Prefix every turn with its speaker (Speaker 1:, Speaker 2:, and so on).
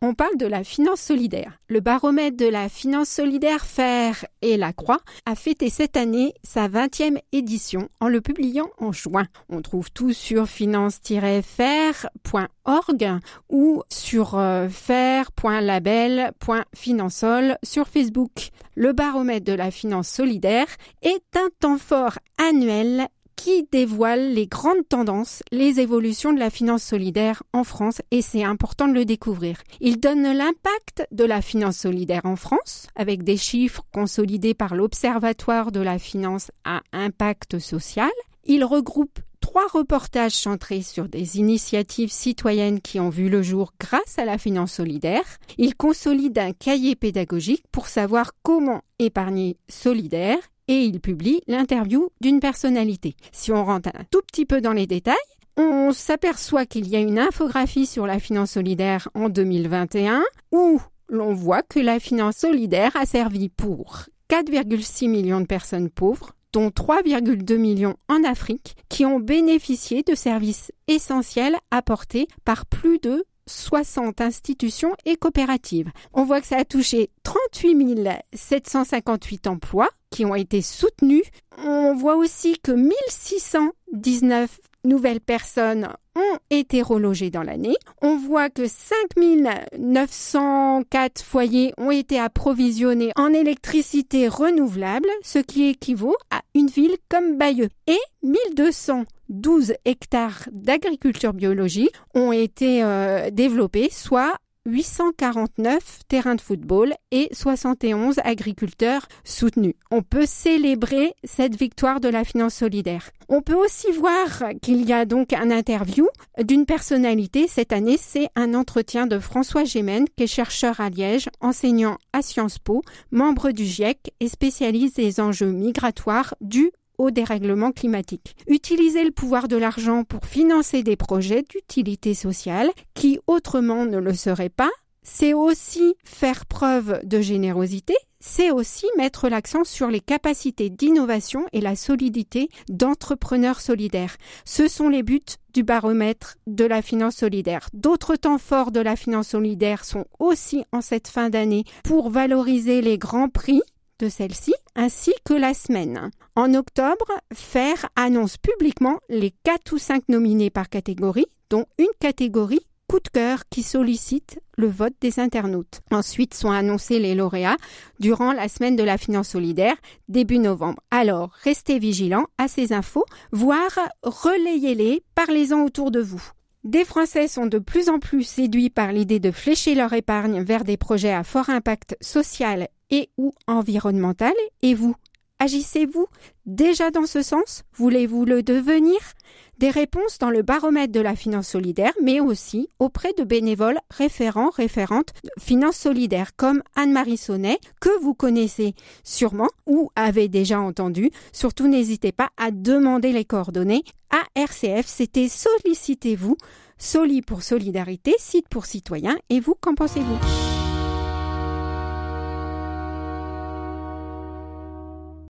Speaker 1: on parle de la finance solidaire. Le baromètre de la finance solidaire Faire et la Croix a fêté cette année sa 20e édition en le publiant en juin. On trouve tout sur finance-faire.org ou sur euh, faire.label.finansol sur Facebook. Le baromètre de la finance solidaire est un temps fort annuel qui dévoile les grandes tendances, les évolutions de la finance solidaire en France et c'est important de le découvrir. Il donne l'impact de la finance solidaire en France avec des chiffres consolidés par l'Observatoire de la finance à impact social. Il regroupe trois reportages centrés sur des initiatives citoyennes qui ont vu le jour grâce à la finance solidaire. Il consolide un cahier pédagogique pour savoir comment épargner solidaire et il publie l'interview d'une personnalité. Si on rentre un tout petit peu dans les détails, on s'aperçoit qu'il y a une infographie sur la finance solidaire en 2021 où l'on voit que la finance solidaire a servi pour 4,6 millions de personnes pauvres, dont 3,2 millions en Afrique, qui ont bénéficié de services essentiels apportés par plus de 60 institutions et coopératives. On voit que ça a touché 38 758 emplois qui ont été soutenus. On voit aussi que 1619 nouvelles personnes ont été relogées dans l'année. On voit que 5904 foyers ont été approvisionnés en électricité renouvelable, ce qui équivaut à une ville comme Bayeux. Et 1212 hectares d'agriculture biologique ont été euh, développés, soit 849 terrains de football et 71 agriculteurs soutenus. On peut célébrer cette victoire de la finance solidaire. On peut aussi voir qu'il y a donc un interview d'une personnalité. Cette année, c'est un entretien de François Gémen, qui est chercheur à Liège, enseignant à Sciences Po, membre du GIEC et spécialiste des enjeux migratoires dus au dérèglement climatique. Utiliser le pouvoir de l'argent pour financer des projets d'utilité sociale qui autrement ne le seraient pas, c'est aussi faire preuve de générosité, c'est aussi mettre l'accent sur les capacités d'innovation et la solidité d'entrepreneurs solidaires. Ce sont les buts du baromètre de la finance solidaire. D'autres temps forts de la finance solidaire sont aussi en cette fin d'année pour valoriser les grands prix de celle-ci, ainsi que la semaine. En octobre, FAIR annonce publiquement les 4 ou 5 nominés par catégorie, dont une catégorie coup de cœur qui sollicite le vote des internautes. Ensuite sont annoncés les lauréats durant la semaine de la finance solidaire début novembre. Alors, restez vigilants à ces infos, voire relayez-les, parlez-en autour de vous. Des Français sont de plus en plus séduits par l'idée de flécher leur épargne vers des projets à fort impact social et ou environnemental. Et vous, agissez-vous déjà dans ce sens? Voulez-vous le devenir? Des réponses dans le baromètre de la finance solidaire, mais aussi auprès de bénévoles référents, référentes finance solidaire, comme Anne-Marie Sonnet, que vous connaissez sûrement ou avez déjà entendu. Surtout, n'hésitez pas à demander les coordonnées à RCF. C'était Sollicitez-vous, Soli pour solidarité, site pour citoyens. Et vous, qu'en pensez-vous?